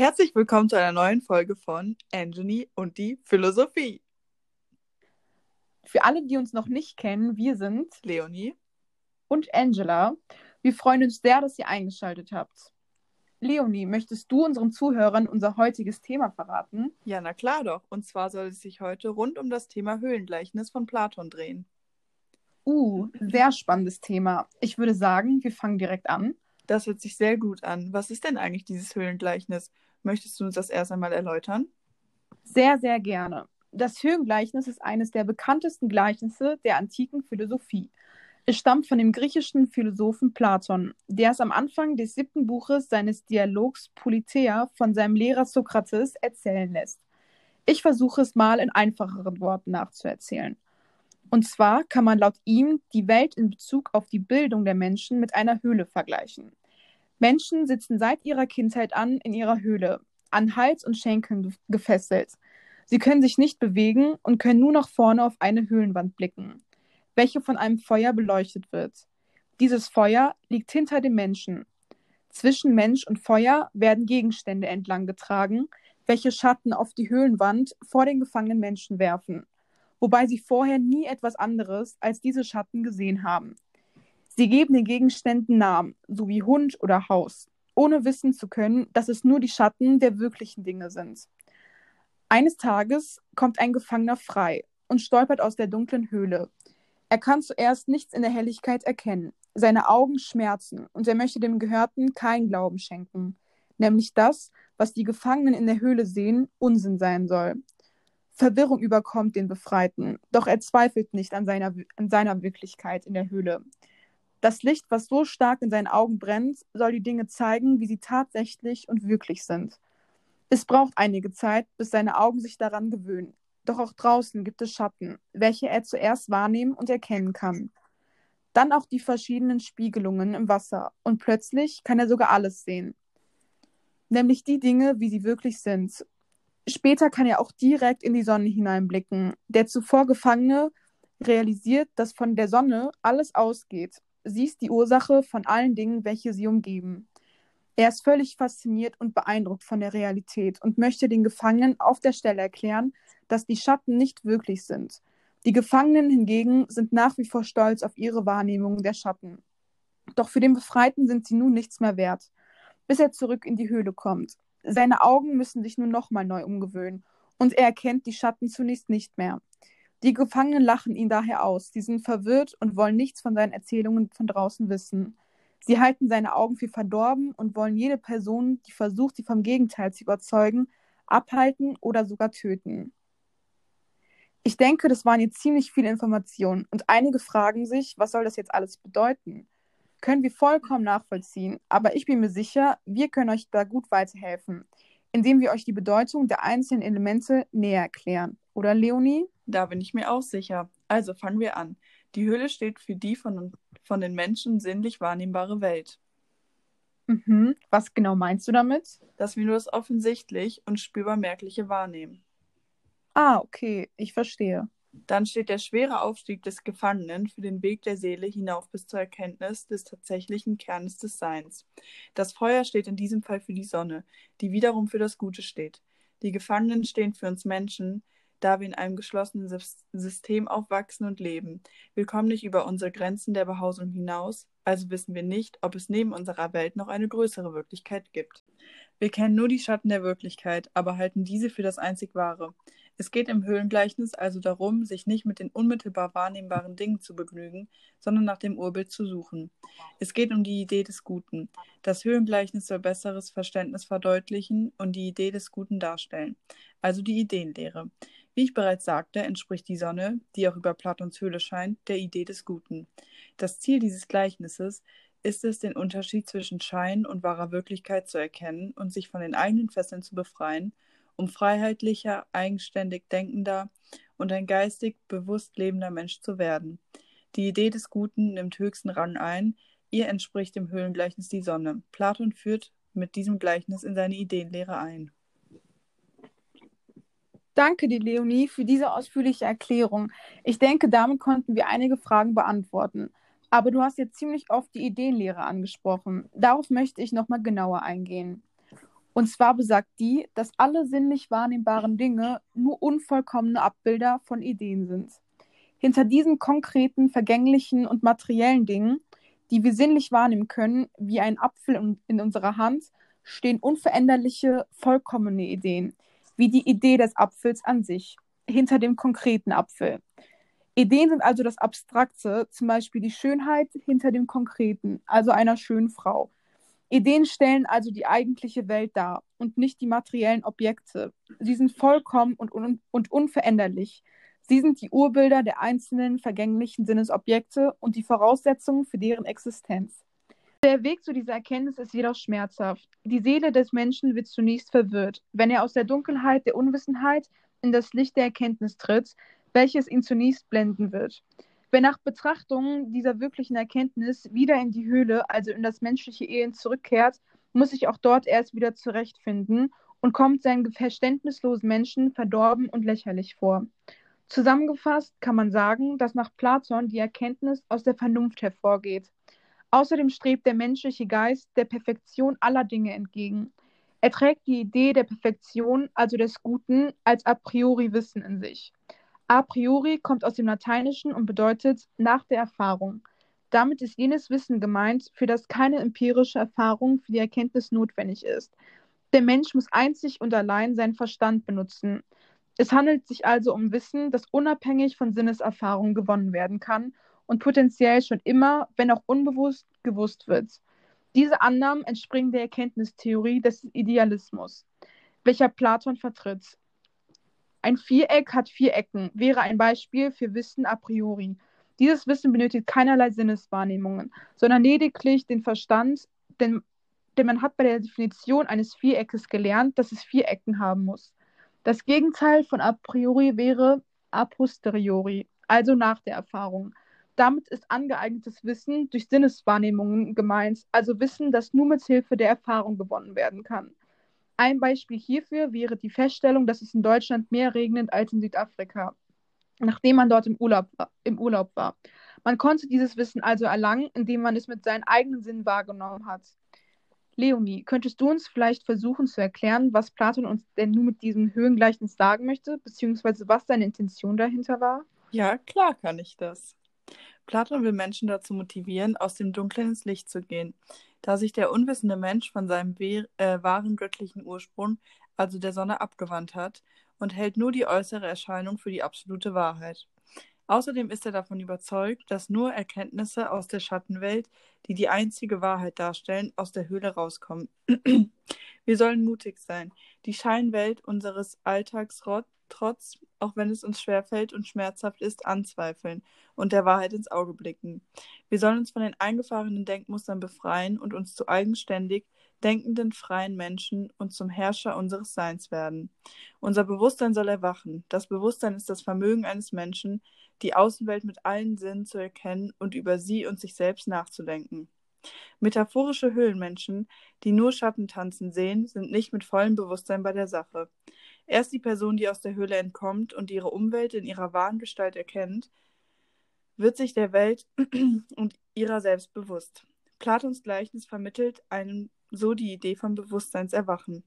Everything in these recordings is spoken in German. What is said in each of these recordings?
Herzlich willkommen zu einer neuen Folge von Anthony und die Philosophie. Für alle, die uns noch nicht kennen, wir sind Leonie und Angela. Wir freuen uns sehr, dass ihr eingeschaltet habt. Leonie, möchtest du unseren Zuhörern unser heutiges Thema verraten? Ja, na klar doch. Und zwar soll es sich heute rund um das Thema Höhlengleichnis von Platon drehen. Uh, sehr spannendes Thema. Ich würde sagen, wir fangen direkt an. Das hört sich sehr gut an. Was ist denn eigentlich dieses Höhlengleichnis? Möchtest du uns das erst einmal erläutern? Sehr, sehr gerne. Das Höhlengleichnis ist eines der bekanntesten Gleichnisse der antiken Philosophie. Es stammt von dem griechischen Philosophen Platon, der es am Anfang des siebten Buches seines Dialogs Politeia von seinem Lehrer Sokrates erzählen lässt. Ich versuche es mal in einfacheren Worten nachzuerzählen. Und zwar kann man laut ihm die Welt in Bezug auf die Bildung der Menschen mit einer Höhle vergleichen. Menschen sitzen seit ihrer Kindheit an in ihrer Höhle, an Hals und Schenkeln gefesselt. Sie können sich nicht bewegen und können nur nach vorne auf eine Höhlenwand blicken, welche von einem Feuer beleuchtet wird. Dieses Feuer liegt hinter dem Menschen. Zwischen Mensch und Feuer werden Gegenstände entlang getragen, welche Schatten auf die Höhlenwand vor den gefangenen Menschen werfen, wobei sie vorher nie etwas anderes als diese Schatten gesehen haben. Sie geben den Gegenständen Namen, so wie Hund oder Haus, ohne wissen zu können, dass es nur die Schatten der wirklichen Dinge sind. Eines Tages kommt ein Gefangener frei und stolpert aus der dunklen Höhle. Er kann zuerst nichts in der Helligkeit erkennen. Seine Augen schmerzen und er möchte dem Gehörten keinen Glauben schenken, nämlich das, was die Gefangenen in der Höhle sehen, Unsinn sein soll. Verwirrung überkommt den Befreiten, doch er zweifelt nicht an seiner, an seiner Wirklichkeit in der Höhle. Das Licht, was so stark in seinen Augen brennt, soll die Dinge zeigen, wie sie tatsächlich und wirklich sind. Es braucht einige Zeit, bis seine Augen sich daran gewöhnen. Doch auch draußen gibt es Schatten, welche er zuerst wahrnehmen und erkennen kann. Dann auch die verschiedenen Spiegelungen im Wasser und plötzlich kann er sogar alles sehen. Nämlich die Dinge, wie sie wirklich sind. Später kann er auch direkt in die Sonne hineinblicken. Der zuvor Gefangene realisiert, dass von der Sonne alles ausgeht Sie ist die Ursache von allen Dingen, welche sie umgeben. Er ist völlig fasziniert und beeindruckt von der Realität und möchte den Gefangenen auf der Stelle erklären, dass die Schatten nicht wirklich sind. Die Gefangenen hingegen sind nach wie vor stolz auf ihre Wahrnehmung der Schatten. Doch für den Befreiten sind sie nun nichts mehr wert, bis er zurück in die Höhle kommt. Seine Augen müssen sich nun nochmal neu umgewöhnen, und er erkennt die Schatten zunächst nicht mehr. Die Gefangenen lachen ihn daher aus. Sie sind verwirrt und wollen nichts von seinen Erzählungen von draußen wissen. Sie halten seine Augen für verdorben und wollen jede Person, die versucht, sie vom Gegenteil zu überzeugen, abhalten oder sogar töten. Ich denke, das waren jetzt ziemlich viele Informationen und einige fragen sich, was soll das jetzt alles bedeuten? Können wir vollkommen nachvollziehen, aber ich bin mir sicher, wir können euch da gut weiterhelfen, indem wir euch die Bedeutung der einzelnen Elemente näher erklären. Oder Leonie? Da bin ich mir auch sicher. Also fangen wir an. Die Höhle steht für die von, von den Menschen sinnlich wahrnehmbare Welt. Mhm. Was genau meinst du damit? Dass wir nur das offensichtlich und spürbar Merkliche wahrnehmen. Ah, okay, ich verstehe. Dann steht der schwere Aufstieg des Gefangenen für den Weg der Seele hinauf bis zur Erkenntnis des tatsächlichen Kernes des Seins. Das Feuer steht in diesem Fall für die Sonne, die wiederum für das Gute steht. Die Gefangenen stehen für uns Menschen, da wir in einem geschlossenen System aufwachsen und leben. Wir kommen nicht über unsere Grenzen der Behausung hinaus, also wissen wir nicht, ob es neben unserer Welt noch eine größere Wirklichkeit gibt. Wir kennen nur die Schatten der Wirklichkeit, aber halten diese für das einzig Wahre. Es geht im Höhlengleichnis also darum, sich nicht mit den unmittelbar wahrnehmbaren Dingen zu begnügen, sondern nach dem Urbild zu suchen. Es geht um die Idee des Guten. Das Höhlengleichnis soll besseres Verständnis verdeutlichen und die Idee des Guten darstellen, also die Ideenlehre. Wie ich bereits sagte, entspricht die Sonne, die auch über Platons Höhle scheint, der Idee des Guten. Das Ziel dieses Gleichnisses ist es, den Unterschied zwischen Schein und wahrer Wirklichkeit zu erkennen und sich von den eigenen Fesseln zu befreien, um freiheitlicher, eigenständig denkender und ein geistig bewusst lebender Mensch zu werden. Die Idee des Guten nimmt höchsten Rang ein, ihr entspricht dem Höhlengleichnis die Sonne. Platon führt mit diesem Gleichnis in seine Ideenlehre ein. Danke dir, Leonie, für diese ausführliche Erklärung. Ich denke, damit konnten wir einige Fragen beantworten. Aber du hast jetzt ziemlich oft die Ideenlehre angesprochen. Darauf möchte ich nochmal genauer eingehen. Und zwar besagt die, dass alle sinnlich wahrnehmbaren Dinge nur unvollkommene Abbilder von Ideen sind. Hinter diesen konkreten, vergänglichen und materiellen Dingen, die wir sinnlich wahrnehmen können, wie ein Apfel in, in unserer Hand, stehen unveränderliche, vollkommene Ideen, wie die Idee des Apfels an sich, hinter dem konkreten Apfel. Ideen sind also das Abstrakte, zum Beispiel die Schönheit hinter dem Konkreten, also einer schönen Frau. Ideen stellen also die eigentliche Welt dar und nicht die materiellen Objekte. Sie sind vollkommen und, un und unveränderlich. Sie sind die Urbilder der einzelnen vergänglichen Sinnesobjekte und die Voraussetzungen für deren Existenz. Der Weg zu dieser Erkenntnis ist jedoch schmerzhaft. Die Seele des Menschen wird zunächst verwirrt, wenn er aus der Dunkelheit der Unwissenheit in das Licht der Erkenntnis tritt, welches ihn zunächst blenden wird. Wer nach Betrachtung dieser wirklichen Erkenntnis wieder in die Höhle, also in das menschliche Elend zurückkehrt, muss sich auch dort erst wieder zurechtfinden und kommt seinen verständnislosen Menschen verdorben und lächerlich vor. Zusammengefasst kann man sagen, dass nach Platon die Erkenntnis aus der Vernunft hervorgeht. Außerdem strebt der menschliche Geist der Perfektion aller Dinge entgegen. Er trägt die Idee der Perfektion, also des Guten, als a priori Wissen in sich. A priori kommt aus dem Lateinischen und bedeutet nach der Erfahrung. Damit ist jenes Wissen gemeint, für das keine empirische Erfahrung für die Erkenntnis notwendig ist. Der Mensch muss einzig und allein seinen Verstand benutzen. Es handelt sich also um Wissen, das unabhängig von Sinneserfahrung gewonnen werden kann und potenziell schon immer, wenn auch unbewusst, gewusst wird. Diese Annahmen entspringen der Erkenntnistheorie des Idealismus, welcher Platon vertritt. Ein Viereck hat vier Ecken, wäre ein Beispiel für Wissen a priori. Dieses Wissen benötigt keinerlei Sinneswahrnehmungen, sondern lediglich den Verstand, denn, denn man hat bei der Definition eines Viereckes gelernt, dass es vier Ecken haben muss. Das Gegenteil von a priori wäre a posteriori, also nach der Erfahrung. Damit ist angeeignetes Wissen durch Sinneswahrnehmungen gemeint, also Wissen, das nur mit Hilfe der Erfahrung gewonnen werden kann. Ein Beispiel hierfür wäre die Feststellung, dass es in Deutschland mehr regnet als in Südafrika, nachdem man dort im Urlaub, im Urlaub war. Man konnte dieses Wissen also erlangen, indem man es mit seinen eigenen Sinnen wahrgenommen hat. Leonie, könntest du uns vielleicht versuchen zu erklären, was Platon uns denn nun mit diesem Höhengleichnis sagen möchte, beziehungsweise was seine Intention dahinter war? Ja, klar kann ich das. Platon will Menschen dazu motivieren, aus dem Dunklen ins Licht zu gehen, da sich der unwissende Mensch von seinem äh, wahren göttlichen Ursprung, also der Sonne, abgewandt hat und hält nur die äußere Erscheinung für die absolute Wahrheit. Außerdem ist er davon überzeugt, dass nur Erkenntnisse aus der Schattenwelt, die die einzige Wahrheit darstellen, aus der Höhle rauskommen. Wir sollen mutig sein, die Scheinwelt unseres Alltags trotz, auch wenn es uns schwerfällt und schmerzhaft ist, anzweifeln und der Wahrheit ins Auge blicken. Wir sollen uns von den eingefahrenen Denkmustern befreien und uns zu eigenständig denkenden, freien Menschen und zum Herrscher unseres Seins werden. Unser Bewusstsein soll erwachen. Das Bewusstsein ist das Vermögen eines Menschen, die Außenwelt mit allen Sinnen zu erkennen und über sie und sich selbst nachzudenken. Metaphorische Höhlenmenschen, die nur Schattentanzen sehen, sind nicht mit vollem Bewusstsein bei der Sache. Erst die Person, die aus der Höhle entkommt und ihre Umwelt in ihrer wahren Gestalt erkennt, wird sich der Welt und ihrer selbst bewusst. Platons Gleichnis vermittelt einem so die Idee vom Bewusstseinserwachen.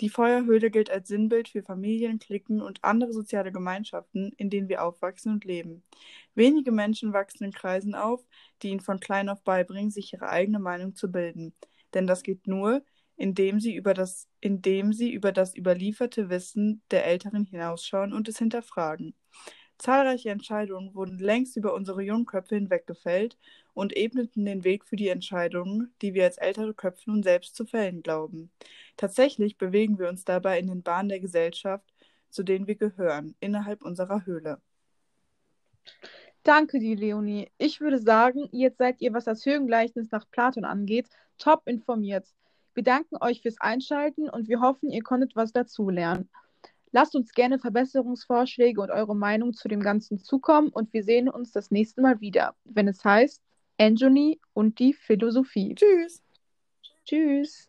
Die Feuerhöhle gilt als Sinnbild für Familien, Cliquen und andere soziale Gemeinschaften, in denen wir aufwachsen und leben. Wenige Menschen wachsen in Kreisen auf, die ihnen von klein auf beibringen, sich ihre eigene Meinung zu bilden. Denn das geht nur, indem sie über das, indem sie über das überlieferte Wissen der Älteren hinausschauen und es hinterfragen. Zahlreiche Entscheidungen wurden längst über unsere jungen Köpfe hinweggefällt und ebneten den Weg für die Entscheidungen, die wir als ältere Köpfe nun selbst zu fällen glauben. Tatsächlich bewegen wir uns dabei in den Bahnen der Gesellschaft, zu denen wir gehören, innerhalb unserer Höhle. Danke dir, Leonie. Ich würde sagen, jetzt seid ihr, was das Höhengleichnis nach Platon angeht, top informiert. Wir danken euch fürs Einschalten und wir hoffen, ihr konntet was dazulernen. Lasst uns gerne Verbesserungsvorschläge und eure Meinung zu dem Ganzen zukommen und wir sehen uns das nächste Mal wieder, wenn es heißt Anthony und die Philosophie. Tschüss. Tschüss.